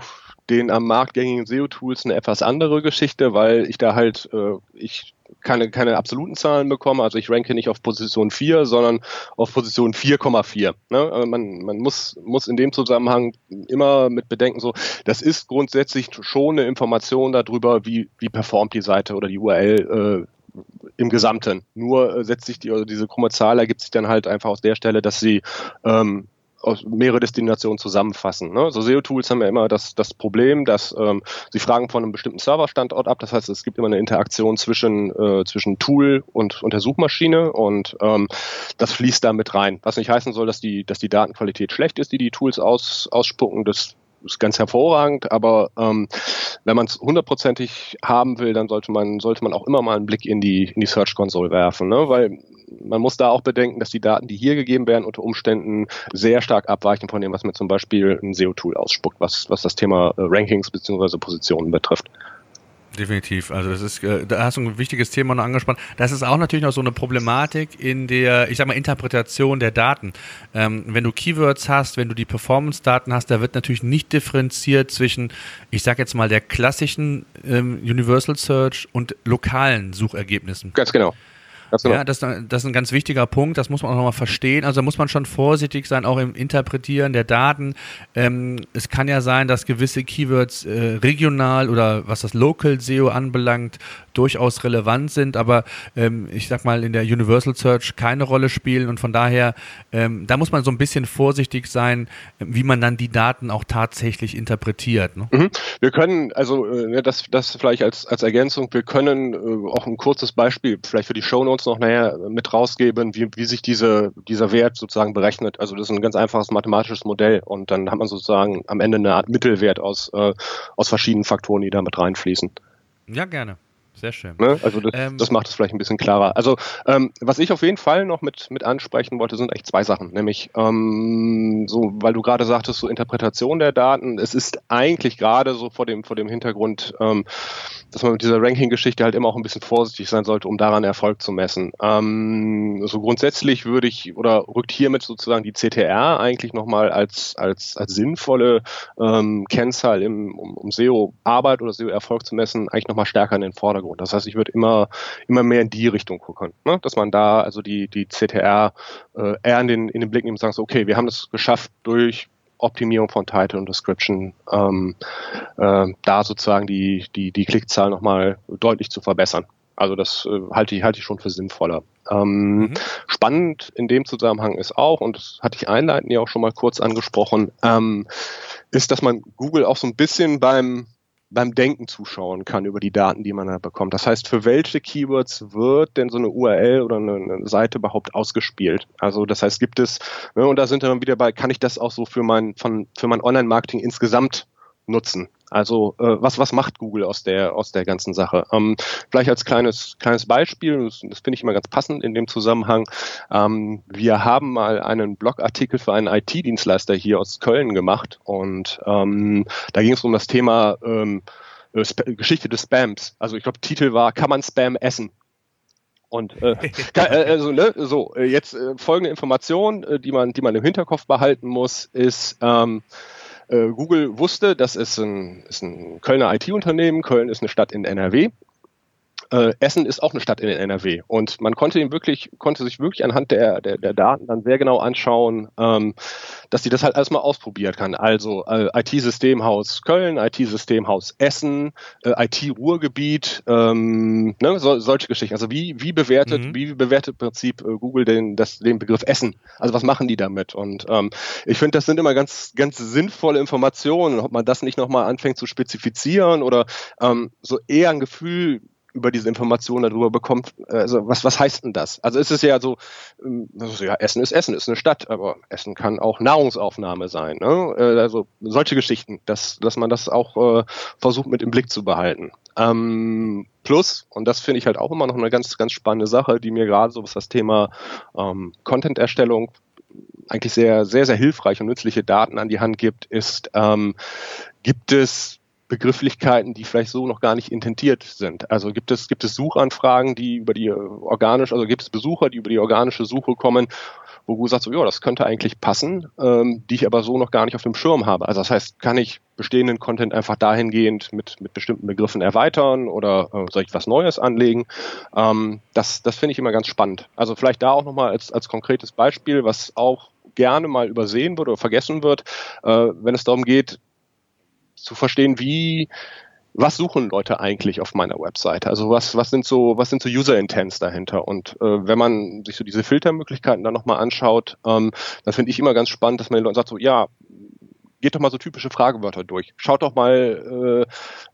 S3: den am Markt gängigen SEO-Tools eine etwas andere Geschichte, weil ich da halt, äh, ich keine, keine absoluten Zahlen bekomme. Also ich ranke nicht auf Position 4, sondern auf Position 4,4. Ne? Also man, man muss, muss in dem Zusammenhang immer mit bedenken, so, das ist grundsätzlich schon eine Information darüber, wie, wie performt die Seite oder die URL äh, im Gesamten. Nur äh, setzt sich die, also diese krumme Zahl ergibt sich dann halt einfach aus der Stelle, dass sie ähm, aus mehrere Destinationen zusammenfassen. Ne? So SEO-Tools haben ja immer das, das Problem, dass ähm, sie fragen von einem bestimmten Serverstandort ab. Das heißt, es gibt immer eine Interaktion zwischen, äh, zwischen Tool und, und der Suchmaschine und ähm, das fließt da mit rein. Was nicht heißen soll, dass die, dass die Datenqualität schlecht ist, die die Tools aus, ausspucken. Das ist ganz hervorragend, aber ähm, wenn man es hundertprozentig haben will, dann sollte man, sollte man auch immer mal einen Blick in die, in die Search Console werfen, ne? weil man muss da auch bedenken, dass die Daten, die hier gegeben werden, unter Umständen sehr stark abweichen von dem, was mir zum Beispiel ein SEO-Tool ausspuckt, was, was das Thema äh, Rankings bzw. Positionen betrifft.
S2: Definitiv. Also das ist, äh, da hast du ein wichtiges Thema noch angesprochen. Das ist auch natürlich noch so eine Problematik in der, ich sag mal, Interpretation der Daten. Ähm, wenn du Keywords hast, wenn du die Performance-Daten hast, da wird natürlich nicht differenziert zwischen, ich sag jetzt mal, der klassischen ähm, Universal Search und lokalen Suchergebnissen.
S3: Ganz genau.
S2: Genau. Ja, das, das ist ein ganz wichtiger Punkt, das muss man auch nochmal verstehen. Also muss man schon vorsichtig sein, auch im Interpretieren der Daten. Ähm, es kann ja sein, dass gewisse Keywords äh, regional oder was das Local SEO anbelangt, durchaus relevant sind, aber ähm, ich sag mal in der Universal Search keine Rolle spielen und von daher, ähm, da muss man so ein bisschen vorsichtig sein, wie man dann die Daten auch tatsächlich interpretiert. Ne?
S3: Mhm. Wir können, also äh, das, das vielleicht als, als Ergänzung, wir können äh, auch ein kurzes Beispiel vielleicht für die Show Notes noch näher mit rausgeben, wie, wie sich diese, dieser Wert sozusagen berechnet. Also das ist ein ganz einfaches mathematisches Modell und dann hat man sozusagen am Ende eine Art Mittelwert aus, äh, aus verschiedenen Faktoren, die da mit reinfließen.
S2: Ja, gerne. Sehr schön.
S3: Ne? Also das, ähm, das, macht es vielleicht ein bisschen klarer. Also ähm, was ich auf jeden Fall noch mit, mit ansprechen wollte, sind eigentlich zwei Sachen. Nämlich, ähm, so, weil du gerade sagtest, so Interpretation der Daten. Es ist eigentlich gerade so vor dem, vor dem Hintergrund, ähm, dass man mit dieser Ranking-Geschichte halt immer auch ein bisschen vorsichtig sein sollte, um daran Erfolg zu messen. Ähm, so grundsätzlich würde ich oder rückt hiermit sozusagen die CTR eigentlich nochmal als, als, als sinnvolle ähm, Kennzahl im, um, um SEO-Arbeit oder SEO-Erfolg zu messen, eigentlich nochmal stärker in den Vordergrund. Das heißt, ich würde immer, immer mehr in die Richtung gucken, ne? dass man da also die, die CTR äh, eher in den, in den Blick nimmt und sagt, so, okay, wir haben es geschafft durch Optimierung von Title und Description, ähm, äh, da sozusagen die, die, die Klickzahl nochmal deutlich zu verbessern. Also das äh, halte ich, halte ich schon für sinnvoller. Ähm, mhm. Spannend in dem Zusammenhang ist auch, und das hatte ich einleitend ja auch schon mal kurz angesprochen, ähm, ist, dass man Google auch so ein bisschen beim beim Denken zuschauen kann über die Daten, die man da bekommt. Das heißt, für welche Keywords wird denn so eine URL oder eine, Seite überhaupt ausgespielt? Also das heißt, gibt es, ne, und da sind wir dann wieder bei, kann ich das auch so für mein, von, für mein Online-Marketing insgesamt nutzen? Also äh, was, was macht Google aus der, aus der ganzen Sache? Ähm, vielleicht als kleines, kleines Beispiel, das, das finde ich immer ganz passend in dem Zusammenhang. Ähm, wir haben mal einen Blogartikel für einen IT-Dienstleister hier aus Köln gemacht und ähm, da ging es um das Thema ähm, äh, Geschichte des Spams. Also ich glaube, Titel war, kann man Spam essen? Und äh, äh, also, ne, so, äh, jetzt äh, folgende Information, die man, die man im Hinterkopf behalten muss, ist ähm, äh, Google wusste, das ist ein, ist ein Kölner IT-Unternehmen. Köln ist eine Stadt in NRW äh, Essen ist auch eine Stadt in den NRW und man konnte ihn wirklich, konnte sich wirklich anhand der, der, der Daten dann sehr genau anschauen, ähm, dass sie das halt alles mal ausprobiert kann. Also äh, IT-Systemhaus Köln, IT-Systemhaus Essen, äh, IT-Ruhrgebiet, ähm, ne, so, solche Geschichten. Also wie, wie bewertet, mhm. wie bewertet im Prinzip äh, Google den, das, den Begriff Essen? Also was machen die damit? Und ähm, ich finde, das sind immer ganz, ganz sinnvolle Informationen, ob man das nicht nochmal anfängt zu spezifizieren oder ähm, so eher ein Gefühl über diese Informationen darüber bekommt, also was, was heißt denn das? Also ist es ja so, also ja, Essen ist Essen, ist eine Stadt, aber Essen kann auch Nahrungsaufnahme sein. Ne? Äh, also solche Geschichten, dass, dass man das auch äh, versucht mit im Blick zu behalten. Ähm, plus, und das finde ich halt auch immer noch eine ganz, ganz spannende Sache, die mir gerade so was das Thema ähm, Content-Erstellung eigentlich sehr, sehr, sehr hilfreich und nützliche Daten an die Hand gibt, ist, ähm, gibt es Begrifflichkeiten, die vielleicht so noch gar nicht intentiert sind. Also gibt es, gibt es Suchanfragen, die über die organisch, also gibt es Besucher, die über die organische Suche kommen, wo Google sagt so, ja, das könnte eigentlich passen, ähm, die ich aber so noch gar nicht auf dem Schirm habe. Also das heißt, kann ich bestehenden Content einfach dahingehend mit, mit bestimmten Begriffen erweitern oder äh, soll ich was Neues anlegen? Ähm, das das finde ich immer ganz spannend. Also vielleicht da auch nochmal als, als konkretes Beispiel, was auch gerne mal übersehen wird oder vergessen wird, äh, wenn es darum geht, zu verstehen, wie was suchen Leute eigentlich auf meiner Webseite? Also was, was sind so, was sind so User Intents dahinter? Und äh, wenn man sich so diese Filtermöglichkeiten dann nochmal anschaut, ähm, dann finde ich immer ganz spannend, dass man den Leuten sagt, so ja, geht doch mal so typische Fragewörter durch. Schaut doch mal,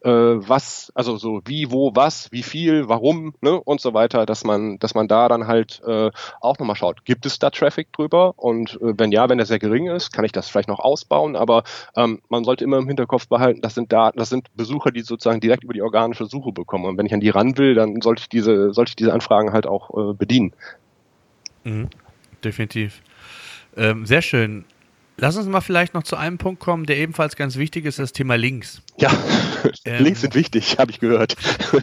S3: äh, äh, was, also so wie, wo, was, wie viel, warum ne, und so weiter, dass man, dass man da dann halt äh, auch nochmal schaut, gibt es da Traffic drüber? Und äh, wenn ja, wenn der sehr gering ist, kann ich das vielleicht noch ausbauen, aber ähm, man sollte immer im Hinterkopf behalten, das sind Daten, das sind Besucher, die sozusagen direkt über die organische Suche bekommen. Und wenn ich an die ran will, dann sollte ich diese, sollte ich diese Anfragen halt auch äh, bedienen.
S2: Mhm, definitiv. Ähm, sehr schön. Lass uns mal vielleicht noch zu einem Punkt kommen, der ebenfalls ganz wichtig ist, das Thema Links.
S3: Ja, ähm, Links sind wichtig, habe ich gehört.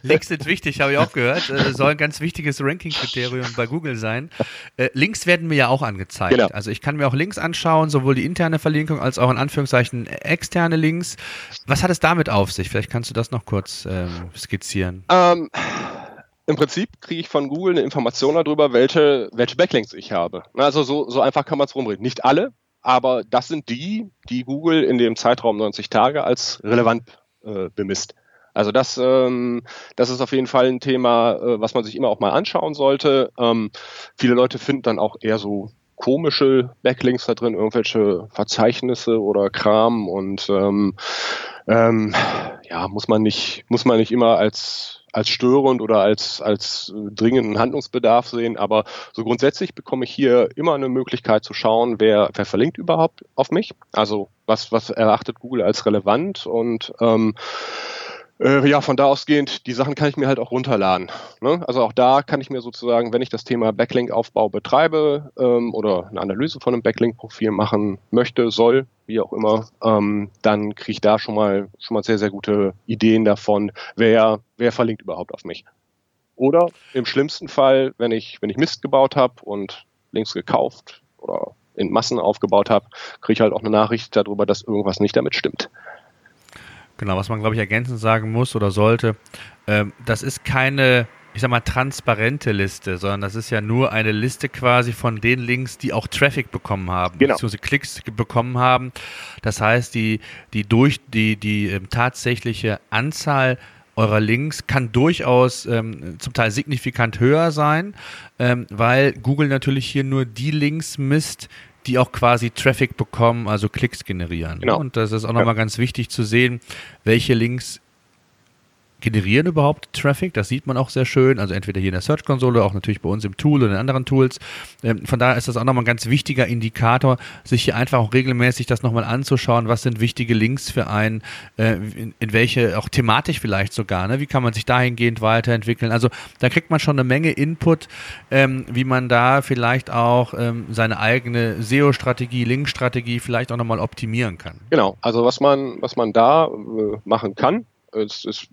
S2: Links sind wichtig, habe ich auch gehört. Äh, soll ein ganz wichtiges Ranking-Kriterium bei Google sein. Äh, Links werden mir ja auch angezeigt. Genau. Also ich kann mir auch Links anschauen, sowohl die interne Verlinkung als auch in Anführungszeichen externe Links. Was hat es damit auf sich? Vielleicht kannst du das noch kurz ähm, skizzieren.
S3: Ähm, im Prinzip kriege ich von Google eine Information darüber, welche, welche Backlinks ich habe. Also so, so einfach kann man es rumreden. Nicht alle, aber das sind die, die Google in dem Zeitraum 90 Tage als relevant äh, bemisst. Also das, ähm, das ist auf jeden Fall ein Thema, äh, was man sich immer auch mal anschauen sollte. Ähm, viele Leute finden dann auch eher so komische Backlinks da drin, irgendwelche Verzeichnisse oder Kram und ähm, ähm, ja, muss man nicht, muss man nicht immer als als störend oder als, als dringenden Handlungsbedarf sehen. Aber so grundsätzlich bekomme ich hier immer eine Möglichkeit zu schauen, wer, wer verlinkt überhaupt auf mich. Also was, was erachtet Google als relevant und ähm, äh, ja, von da ausgehend, die Sachen kann ich mir halt auch runterladen. Ne? Also auch da kann ich mir sozusagen, wenn ich das Thema Backlink-Aufbau betreibe ähm, oder eine Analyse von einem Backlink-Profil machen möchte, soll, wie auch immer, ähm, dann kriege ich da schon mal schon mal sehr, sehr gute Ideen davon, wer, wer verlinkt überhaupt auf mich. Oder im schlimmsten Fall, wenn ich, wenn ich Mist gebaut habe und Links gekauft oder in Massen aufgebaut habe, kriege ich halt auch eine Nachricht darüber, dass irgendwas nicht damit stimmt.
S2: Genau, was man, glaube ich, ergänzend sagen muss oder sollte, ähm, das ist keine, ich sag mal, transparente Liste, sondern das ist ja nur eine Liste quasi von den Links, die auch Traffic bekommen haben, genau. beziehungsweise Klicks bekommen haben. Das heißt, die, die durch die, die ähm, tatsächliche Anzahl eurer Links kann durchaus ähm, zum Teil signifikant höher sein, ähm, weil Google natürlich hier nur die Links misst, die auch quasi Traffic bekommen, also Klicks generieren. Genau. Und das ist auch nochmal ja. ganz wichtig zu sehen, welche Links generieren überhaupt Traffic. Das sieht man auch sehr schön. Also entweder hier in der Search-Konsole, auch natürlich bei uns im Tool oder in anderen Tools. Ähm, von daher ist das auch nochmal ein ganz wichtiger Indikator, sich hier einfach auch regelmäßig das nochmal anzuschauen. Was sind wichtige Links für einen? Äh, in, welche, auch thematisch vielleicht sogar. Ne? Wie kann man sich dahingehend weiterentwickeln? Also da kriegt man schon eine Menge Input, ähm, wie man da vielleicht auch ähm, seine eigene SEO-Strategie, Link-Strategie vielleicht auch nochmal optimieren kann.
S3: Genau. Also was man, was man da äh, machen kann, es ist,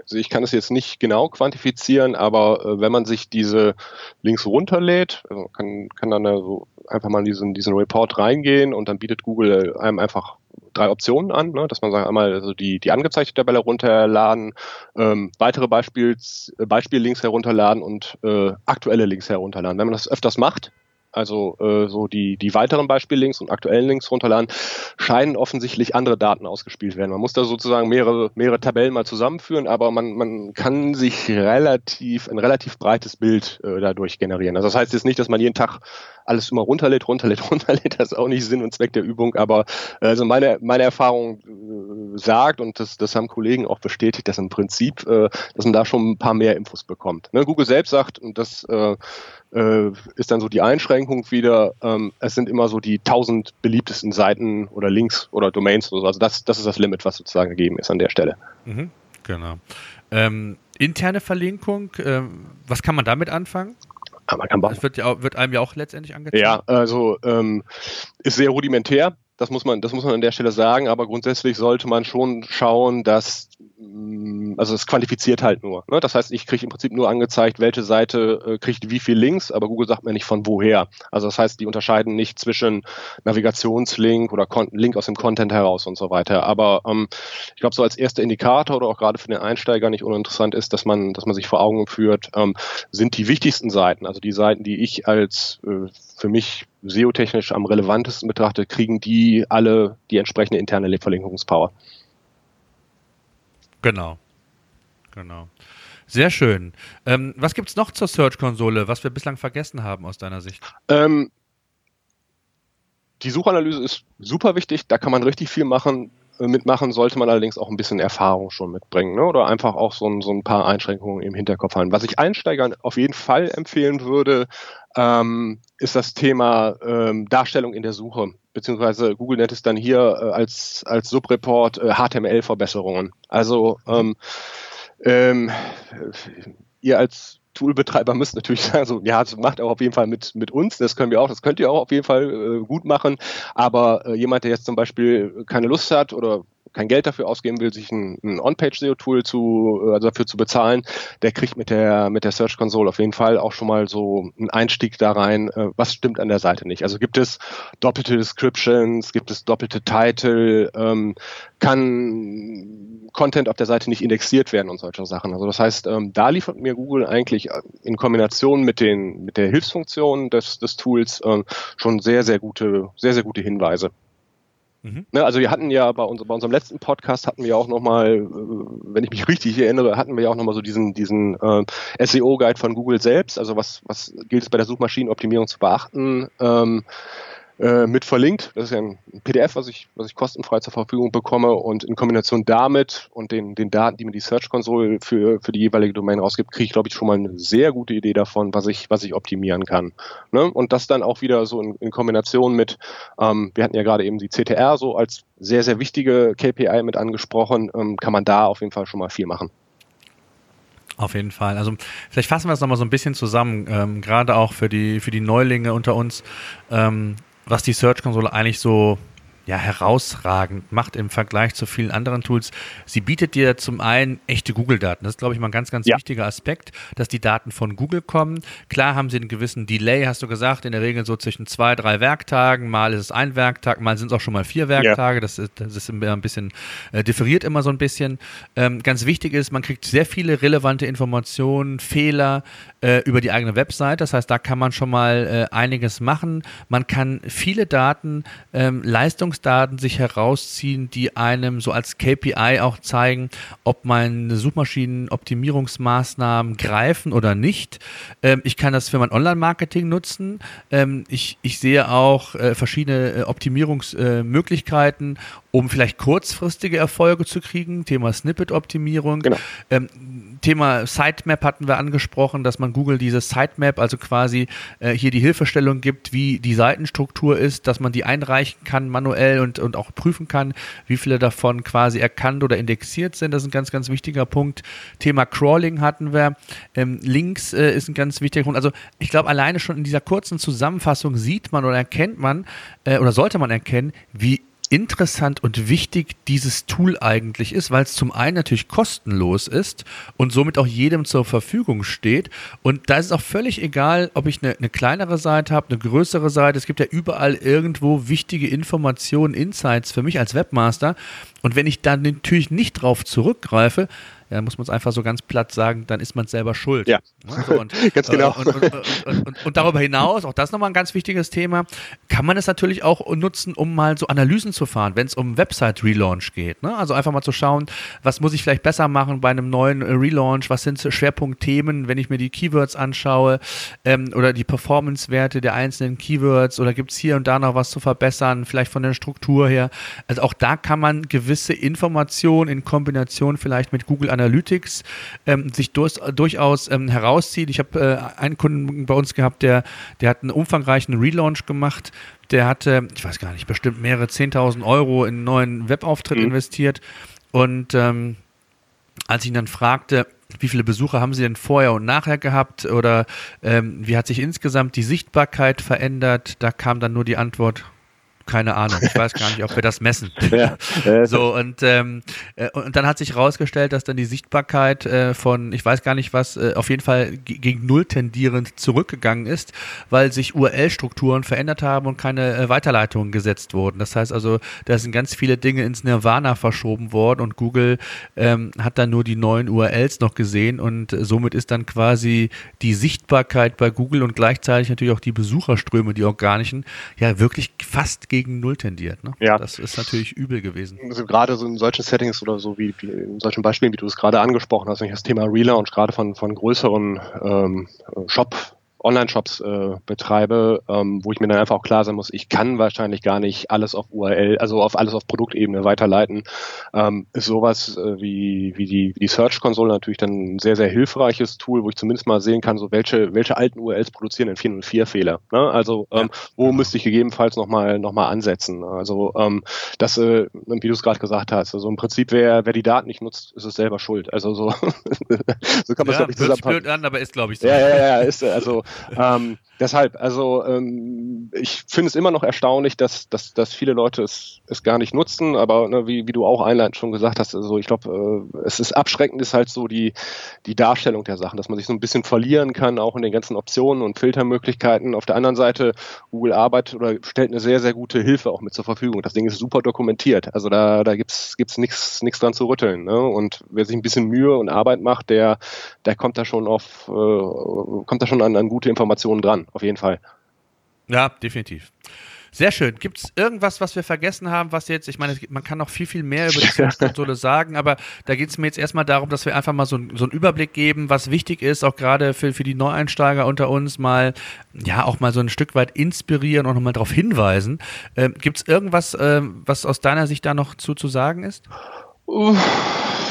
S3: also ich kann es jetzt nicht genau quantifizieren, aber äh, wenn man sich diese Links runterlädt, also kann, kann dann so einfach mal in diesen, diesen Report reingehen und dann bietet Google einem einfach drei Optionen an, ne, dass man sagt, einmal also die, die angezeigte Tabelle herunterladen, ähm, weitere Beispiels, Beispiellinks herunterladen und äh, aktuelle Links herunterladen. Wenn man das öfters macht, also äh, so die, die weiteren Beispiellinks und aktuellen Links runterladen, scheinen offensichtlich andere Daten ausgespielt werden. Man muss da sozusagen mehrere, mehrere Tabellen mal zusammenführen, aber man, man kann sich relativ, ein relativ breites Bild äh, dadurch generieren. Also das heißt jetzt nicht, dass man jeden Tag alles immer runterlädt, runterlädt, runterlädt, das ist auch nicht Sinn und Zweck der Übung, aber äh, also meine, meine Erfahrung äh, sagt, und das, das haben Kollegen auch bestätigt, dass im Prinzip, äh, dass man da schon ein paar mehr Infos bekommt. Ne? Google selbst sagt, und das äh, äh, ist dann so die Einschränkung wieder, ähm, es sind immer so die tausend beliebtesten Seiten oder Links oder Domains oder so. Also das, das ist das Limit, was sozusagen gegeben ist an der Stelle.
S2: Mhm, genau. Ähm, interne Verlinkung, ähm, was kann man damit anfangen?
S3: Ah, man kann
S2: das wird, ja, wird einem ja auch letztendlich angezeigt.
S3: Ja, also ähm, ist sehr rudimentär das muss man, das muss man an der Stelle sagen, aber grundsätzlich sollte man schon schauen, dass mm, also es quantifiziert halt nur. Ne? Das heißt, ich kriege im Prinzip nur angezeigt, welche Seite äh, kriegt wie viel Links, aber Google sagt mir nicht von woher. Also das heißt, die unterscheiden nicht zwischen Navigationslink oder Kon Link aus dem Content heraus und so weiter. Aber ähm, ich glaube, so als erster Indikator oder auch gerade für den Einsteiger nicht uninteressant ist, dass man, dass man sich vor Augen führt, ähm, sind die wichtigsten Seiten, also die Seiten, die ich als äh, für mich SEO-technisch am relevantesten betrachte, kriegen die alle die entsprechende interne Verlinkungspower.
S2: Genau. Genau. Sehr schön. Ähm, was gibt es noch zur Search-Konsole, was wir bislang vergessen haben aus deiner Sicht?
S3: Ähm, die Suchanalyse ist super wichtig, da kann man richtig viel machen mitmachen, sollte man allerdings auch ein bisschen Erfahrung schon mitbringen ne? oder einfach auch so ein, so ein paar Einschränkungen im Hinterkopf haben. Was ich Einsteigern auf jeden Fall empfehlen würde, ähm, ist das Thema ähm, Darstellung in der Suche, beziehungsweise Google nennt es dann hier äh, als, als Subreport äh, HTML-Verbesserungen. Also ähm, ähm, ihr als Toolbetreiber müsst natürlich sagen, so, ja, das macht auch auf jeden Fall mit, mit uns, das können wir auch, das könnt ihr auch auf jeden Fall äh, gut machen, aber äh, jemand, der jetzt zum Beispiel keine Lust hat oder kein Geld dafür ausgeben will, sich ein, ein On-Page-SEO-Tool zu, äh, also dafür zu bezahlen, der kriegt mit der, mit der Search Console auf jeden Fall auch schon mal so einen Einstieg da rein, äh, was stimmt an der Seite nicht. Also gibt es doppelte Descriptions, gibt es doppelte Title, ähm, kann Content auf der Seite nicht indexiert werden und solche Sachen. Also das heißt, ähm, da liefert mir Google eigentlich äh, in Kombination mit den, mit der Hilfsfunktion des, des Tools ähm, schon sehr, sehr gute, sehr, sehr gute Hinweise. Mhm. Ne, also wir hatten ja bei, uns, bei unserem letzten Podcast hatten wir auch nochmal, äh, wenn ich mich richtig erinnere, hatten wir ja auch nochmal so diesen, diesen äh, SEO-Guide von Google selbst. Also was, was gilt es bei der Suchmaschinenoptimierung zu beachten? Ähm, äh, mit verlinkt. Das ist ja ein PDF, was ich, was ich kostenfrei zur Verfügung bekomme und in Kombination damit und den, den Daten, die mir die Search Console für, für die jeweilige Domain rausgibt, kriege ich, glaube ich, schon mal eine sehr gute Idee davon, was ich, was ich optimieren kann. Ne? Und das dann auch wieder so in, in Kombination mit, ähm, wir hatten ja gerade eben die CTR so als sehr, sehr wichtige KPI mit angesprochen, ähm, kann man da auf jeden Fall schon mal viel machen.
S2: Auf jeden Fall. Also vielleicht fassen wir es nochmal so ein bisschen zusammen, ähm, gerade auch für die, für die Neulinge unter uns. Ähm, was die Search-Konsole eigentlich so ja, herausragend macht im Vergleich zu vielen anderen Tools. Sie bietet dir zum einen echte Google-Daten. Das ist, glaube ich, mal ein ganz, ganz ja. wichtiger Aspekt, dass die Daten von Google kommen. Klar haben sie einen gewissen Delay, hast du gesagt, in der Regel so zwischen zwei, drei Werktagen. Mal ist es ein Werktag, mal sind es auch schon mal vier Werktage. Ja. Das, ist, das ist ein bisschen äh, differiert immer so ein bisschen. Ähm, ganz wichtig ist, man kriegt sehr viele relevante Informationen, Fehler äh, über die eigene Website. Das heißt, da kann man schon mal äh, einiges machen. Man kann viele Daten, ähm, Leistungs Trainingsdaten sich herausziehen, die einem so als KPI auch zeigen, ob meine Suchmaschinenoptimierungsmaßnahmen greifen oder nicht. Ähm, ich kann das für mein Online-Marketing nutzen. Ähm, ich, ich sehe auch äh, verschiedene äh, Optimierungsmöglichkeiten, äh, um vielleicht kurzfristige Erfolge zu kriegen. Thema Snippet-Optimierung. Genau. Ähm, Thema Sitemap hatten wir angesprochen, dass man Google diese Sitemap, also quasi äh, hier die Hilfestellung gibt, wie die Seitenstruktur ist, dass man die einreichen kann manuell und, und auch prüfen kann, wie viele davon quasi erkannt oder indexiert sind. Das ist ein ganz, ganz wichtiger Punkt. Thema Crawling hatten wir. Ähm, Links äh, ist ein ganz wichtiger Punkt. Also ich glaube, alleine schon in dieser kurzen Zusammenfassung sieht man oder erkennt man äh, oder sollte man erkennen, wie interessant und wichtig dieses Tool eigentlich ist, weil es zum einen natürlich kostenlos ist und somit auch jedem zur Verfügung steht. Und da ist es auch völlig egal, ob ich eine, eine kleinere Seite habe, eine größere Seite. Es gibt ja überall irgendwo wichtige Informationen, Insights für mich als Webmaster. Und wenn ich dann natürlich nicht drauf zurückgreife, ja, muss man es einfach so ganz platt sagen, dann ist man selber schuld.
S3: Ja,
S2: so, und, ganz genau. Äh, und, und, und, darüber hinaus, auch das nochmal ein ganz wichtiges Thema, kann man es natürlich auch nutzen, um mal so Analysen zu fahren, wenn es um Website-Relaunch geht. Ne? Also einfach mal zu schauen, was muss ich vielleicht besser machen bei einem neuen äh, Relaunch, was sind Schwerpunktthemen, wenn ich mir die Keywords anschaue ähm, oder die Performance-Werte der einzelnen Keywords oder gibt es hier und da noch was zu verbessern, vielleicht von der Struktur her. Also auch da kann man gewisse Informationen in Kombination vielleicht mit Google Analytics ähm, sich durch, durchaus ähm, herauszieht. Ich habe äh, einen Kunden bei uns gehabt, der, der hat einen umfangreichen Relaunch gemacht. Der hatte, ich weiß gar nicht, bestimmt mehrere 10.000 Euro in einen neuen Webauftritt mhm. investiert. Und ähm, als ich ihn dann fragte, wie viele Besucher haben Sie denn vorher und nachher gehabt oder ähm, wie hat sich insgesamt die Sichtbarkeit verändert, da kam dann nur die Antwort, keine Ahnung. Ich weiß gar nicht, ob wir das messen. Ja, so und, ähm, äh, und dann hat sich herausgestellt, dass dann die Sichtbarkeit äh, von, ich weiß gar nicht was, äh, auf jeden Fall gegen null tendierend zurückgegangen ist, weil sich URL-Strukturen verändert haben und keine äh, Weiterleitungen gesetzt wurden. Das heißt also, da sind ganz viele Dinge ins Nirvana verschoben worden und Google ähm, hat dann nur die neuen URLs noch gesehen und äh, somit ist dann quasi die Sichtbarkeit bei Google und gleichzeitig natürlich auch die Besucherströme, die organischen, ja wirklich fast gegen Null tendiert. Ne? Ja. Das ist natürlich übel gewesen.
S3: Also gerade so in solchen Settings oder so wie, wie in solchen Beispielen, wie du es gerade angesprochen hast, wenn ich das Thema Relaunch gerade von, von größeren ähm, Shop Online-Shops äh, betreibe, ähm, wo ich mir dann einfach auch klar sein muss, ich kann wahrscheinlich gar nicht alles auf URL, also auf alles auf Produktebene weiterleiten, ähm, ist sowas äh, wie, wie die, wie die Search-Konsole natürlich dann ein sehr, sehr hilfreiches Tool, wo ich zumindest mal sehen kann, so welche, welche alten URLs produzieren denn 404-Fehler. Ne? Also ähm, wo ja. müsste ich gegebenenfalls nochmal noch mal ansetzen? Also ähm, das, äh, wie du es gerade gesagt hast, also im Prinzip, wer, wer die Daten nicht nutzt, ist es selber schuld. Also so,
S2: so kann man es ja, glaube ich zusammenfassen. blöd an, aber ist glaube ich so.
S3: Ja, ja, ja, ist also ähm, deshalb, also ähm, ich finde es immer noch erstaunlich, dass, dass, dass viele Leute es, es gar nicht nutzen, aber ne, wie, wie du auch einleitend schon gesagt hast, also ich glaube, äh, es ist abschreckend, ist halt so die, die Darstellung der Sachen, dass man sich so ein bisschen verlieren kann, auch in den ganzen Optionen und Filtermöglichkeiten. Auf der anderen Seite, Google arbeitet oder stellt eine sehr, sehr gute Hilfe auch mit zur Verfügung. Das Ding ist super dokumentiert. Also da, da gibt's gibt's nichts nichts dran zu rütteln. Ne? Und wer sich ein bisschen Mühe und Arbeit macht, der, der kommt da schon auf, äh, kommt da schon an, an gute Informationen dran auf jeden Fall.
S2: Ja, definitiv. Sehr schön. Gibt es irgendwas, was wir vergessen haben, was jetzt, ich meine, man kann noch viel, viel mehr über die Search-Konsole sagen, aber da geht es mir jetzt erstmal darum, dass wir einfach mal so, so einen Überblick geben, was wichtig ist, auch gerade für, für die Neueinsteiger unter uns mal, ja, auch mal so ein Stück weit inspirieren und nochmal darauf hinweisen. Ähm, Gibt es irgendwas, ähm, was aus deiner Sicht da noch zu, zu sagen ist?
S3: Uff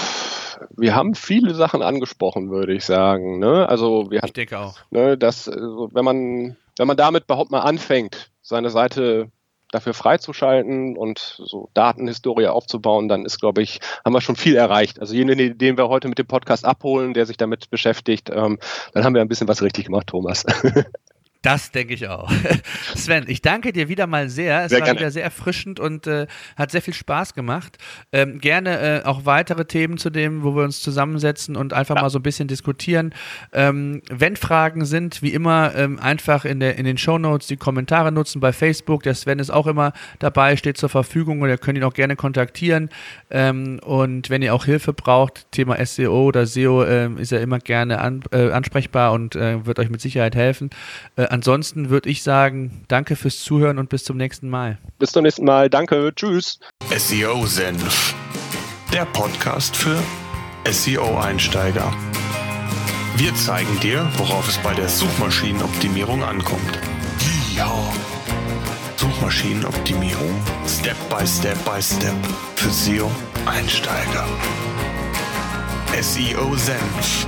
S3: wir haben viele Sachen angesprochen, würde ich sagen. Ne? Also wir
S2: ich denke auch.
S3: Ne, dass, also wenn man, wenn man damit überhaupt mal anfängt, seine Seite dafür freizuschalten und so Datenhistorie aufzubauen, dann ist, glaube ich, haben wir schon viel erreicht. Also jenen, den wir heute mit dem Podcast abholen, der sich damit beschäftigt, ähm, dann haben wir ein bisschen was richtig gemacht, Thomas.
S2: Das denke ich auch. Sven, ich danke dir wieder mal sehr. Es sehr war gerne. wieder sehr erfrischend und äh, hat sehr viel Spaß gemacht. Ähm, gerne äh, auch weitere Themen zu dem, wo wir uns zusammensetzen und einfach ja. mal so ein bisschen diskutieren. Ähm, wenn Fragen sind, wie immer, ähm, einfach in, der, in den Show Notes die Kommentare nutzen bei Facebook. Der Sven ist auch immer dabei, steht zur Verfügung und ihr könnt ihn auch gerne kontaktieren. Ähm, und wenn ihr auch Hilfe braucht, Thema SEO oder SEO, äh, ist er immer gerne an, äh, ansprechbar und äh, wird euch mit Sicherheit helfen äh, ansonsten würde ich sagen, danke fürs Zuhören und bis zum nächsten Mal.
S3: Bis zum nächsten Mal. Danke. Tschüss.
S1: SEO Senf. Der Podcast für SEO-Einsteiger. Wir zeigen dir, worauf es bei der Suchmaschinenoptimierung ankommt. Ja. Suchmaschinenoptimierung. Step by Step by Step. Für SEO-Einsteiger. SEO Senf